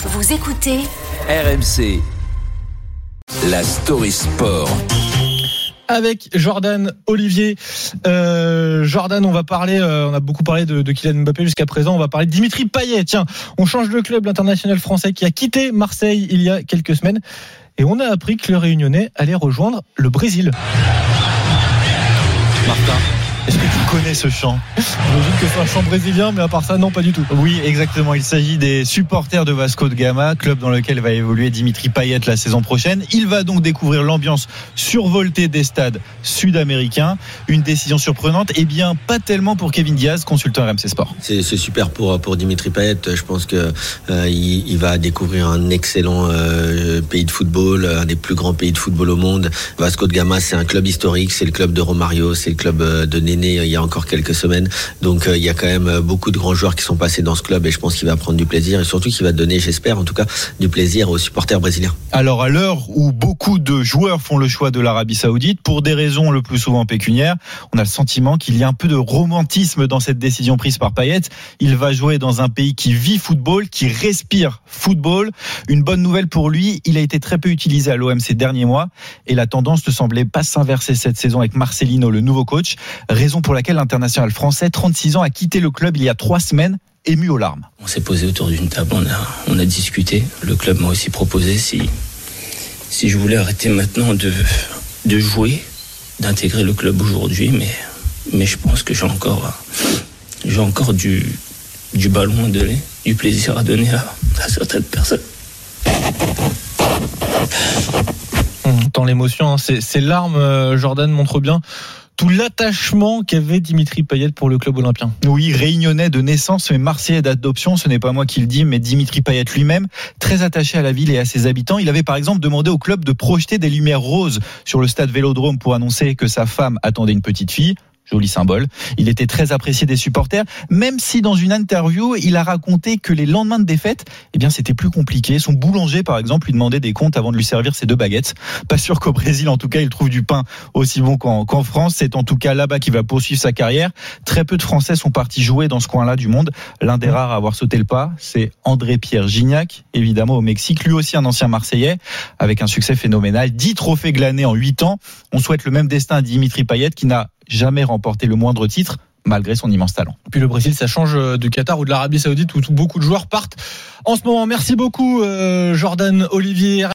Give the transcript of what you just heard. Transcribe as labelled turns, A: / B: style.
A: Vous écoutez
B: RMC. La story sport.
C: avec Jordan Olivier. Euh, Jordan, on va parler, euh, on a beaucoup parlé de, de Kylian Mbappé jusqu'à présent, on va parler de Dimitri Payet. Tiens, on change de club, l'international français qui a quitté Marseille il y a quelques semaines. Et on a appris que le Réunionnais allait rejoindre le Brésil.
D: Martin, est-ce que tu connais ce chant
C: J'imagine que c'est un chant brésilien, mais à part ça, non, pas du tout.
D: Oui, exactement. Il s'agit des supporters de Vasco de Gama, club dans lequel va évoluer Dimitri Payet la saison prochaine. Il va donc découvrir l'ambiance survoltée des stades sud-américains. Une décision surprenante Eh bien, pas tellement pour Kevin Diaz, consultant RMC Sport.
E: C'est super pour pour Dimitri Payet. Je pense que euh, il, il va découvrir un excellent euh, pays de football, un des plus grands pays de football au monde. Vasco de Gama, c'est un club historique, c'est le club de Romario, c'est le club euh, de Néné euh, il y a encore quelques semaines. Donc euh, il y a quand même euh, beaucoup de grands joueurs qui sont passés dans ce club et je pense qu'il va prendre du plaisir et surtout qu'il va donner, j'espère en tout cas, du plaisir aux supporters brésiliens.
D: Alors, à l'heure où beaucoup de joueurs font le choix de l'Arabie Saoudite, pour des raisons le plus souvent pécuniaires, on a le sentiment qu'il y a un peu de romantisme dans cette décision prise par Payet. Il va jouer dans un pays qui vit football, qui respire football. Une bonne nouvelle pour lui, il a été très peu utilisé à l'OM ces derniers mois et la tendance ne semblait pas s'inverser cette saison avec Marcelino, le nouveau coach, pour laquelle l'international français, 36 ans, a quitté le club il y a trois semaines, ému aux larmes.
F: On s'est posé autour d'une table, on a, on a discuté. Le club m'a aussi proposé si, si je voulais arrêter maintenant de, de jouer, d'intégrer le club aujourd'hui, mais, mais je pense que j'ai encore, j'ai encore du, du ballon à donner, du plaisir à donner à, à certaines personnes.
C: L'émotion. hein. Ces, larmes, euh, Jordan montre bien tout l'attachement qu'avait Dimitri Payet pour le club olympien.
D: Oui, réunionnais de naissance, mais marseillais d'adoption, ce n'est pas moi qui le dis, mais Dimitri Payet lui-même, très attaché à la ville et à ses habitants. Il avait par exemple demandé au club de projeter des lumières roses sur le stade Vélodrome pour annoncer que sa femme attendait une petite fille. Joli symbole. Il était très apprécié des supporters, même si dans une interview, il a raconté que les lendemains de défaite, eh bien, c'était plus compliqué. Son boulanger, par exemple, lui demandait des comptes avant de lui servir ses deux baguettes. Pas sûr qu'au Brésil, en tout cas, il trouve du pain aussi bon qu'en France. C'est en tout cas là-bas qu'il va poursuivre sa carrière. Très peu de Français sont partis jouer dans ce coin-là du monde. L'un des rares à avoir sauté le pas, c'est André-Pierre Gignac, évidemment au Mexique. Lui aussi un ancien Marseillais, avec un succès phénoménal. 10 trophées glanés en 8 ans. On souhaite le même destin à Dimitri Payet, qui n'a jamais remporté le moindre titre malgré son immense talent.
C: Puis le Brésil, ça change euh, du Qatar ou de l'Arabie Saoudite où beaucoup de joueurs partent en ce moment. Merci beaucoup, euh, Jordan Olivier.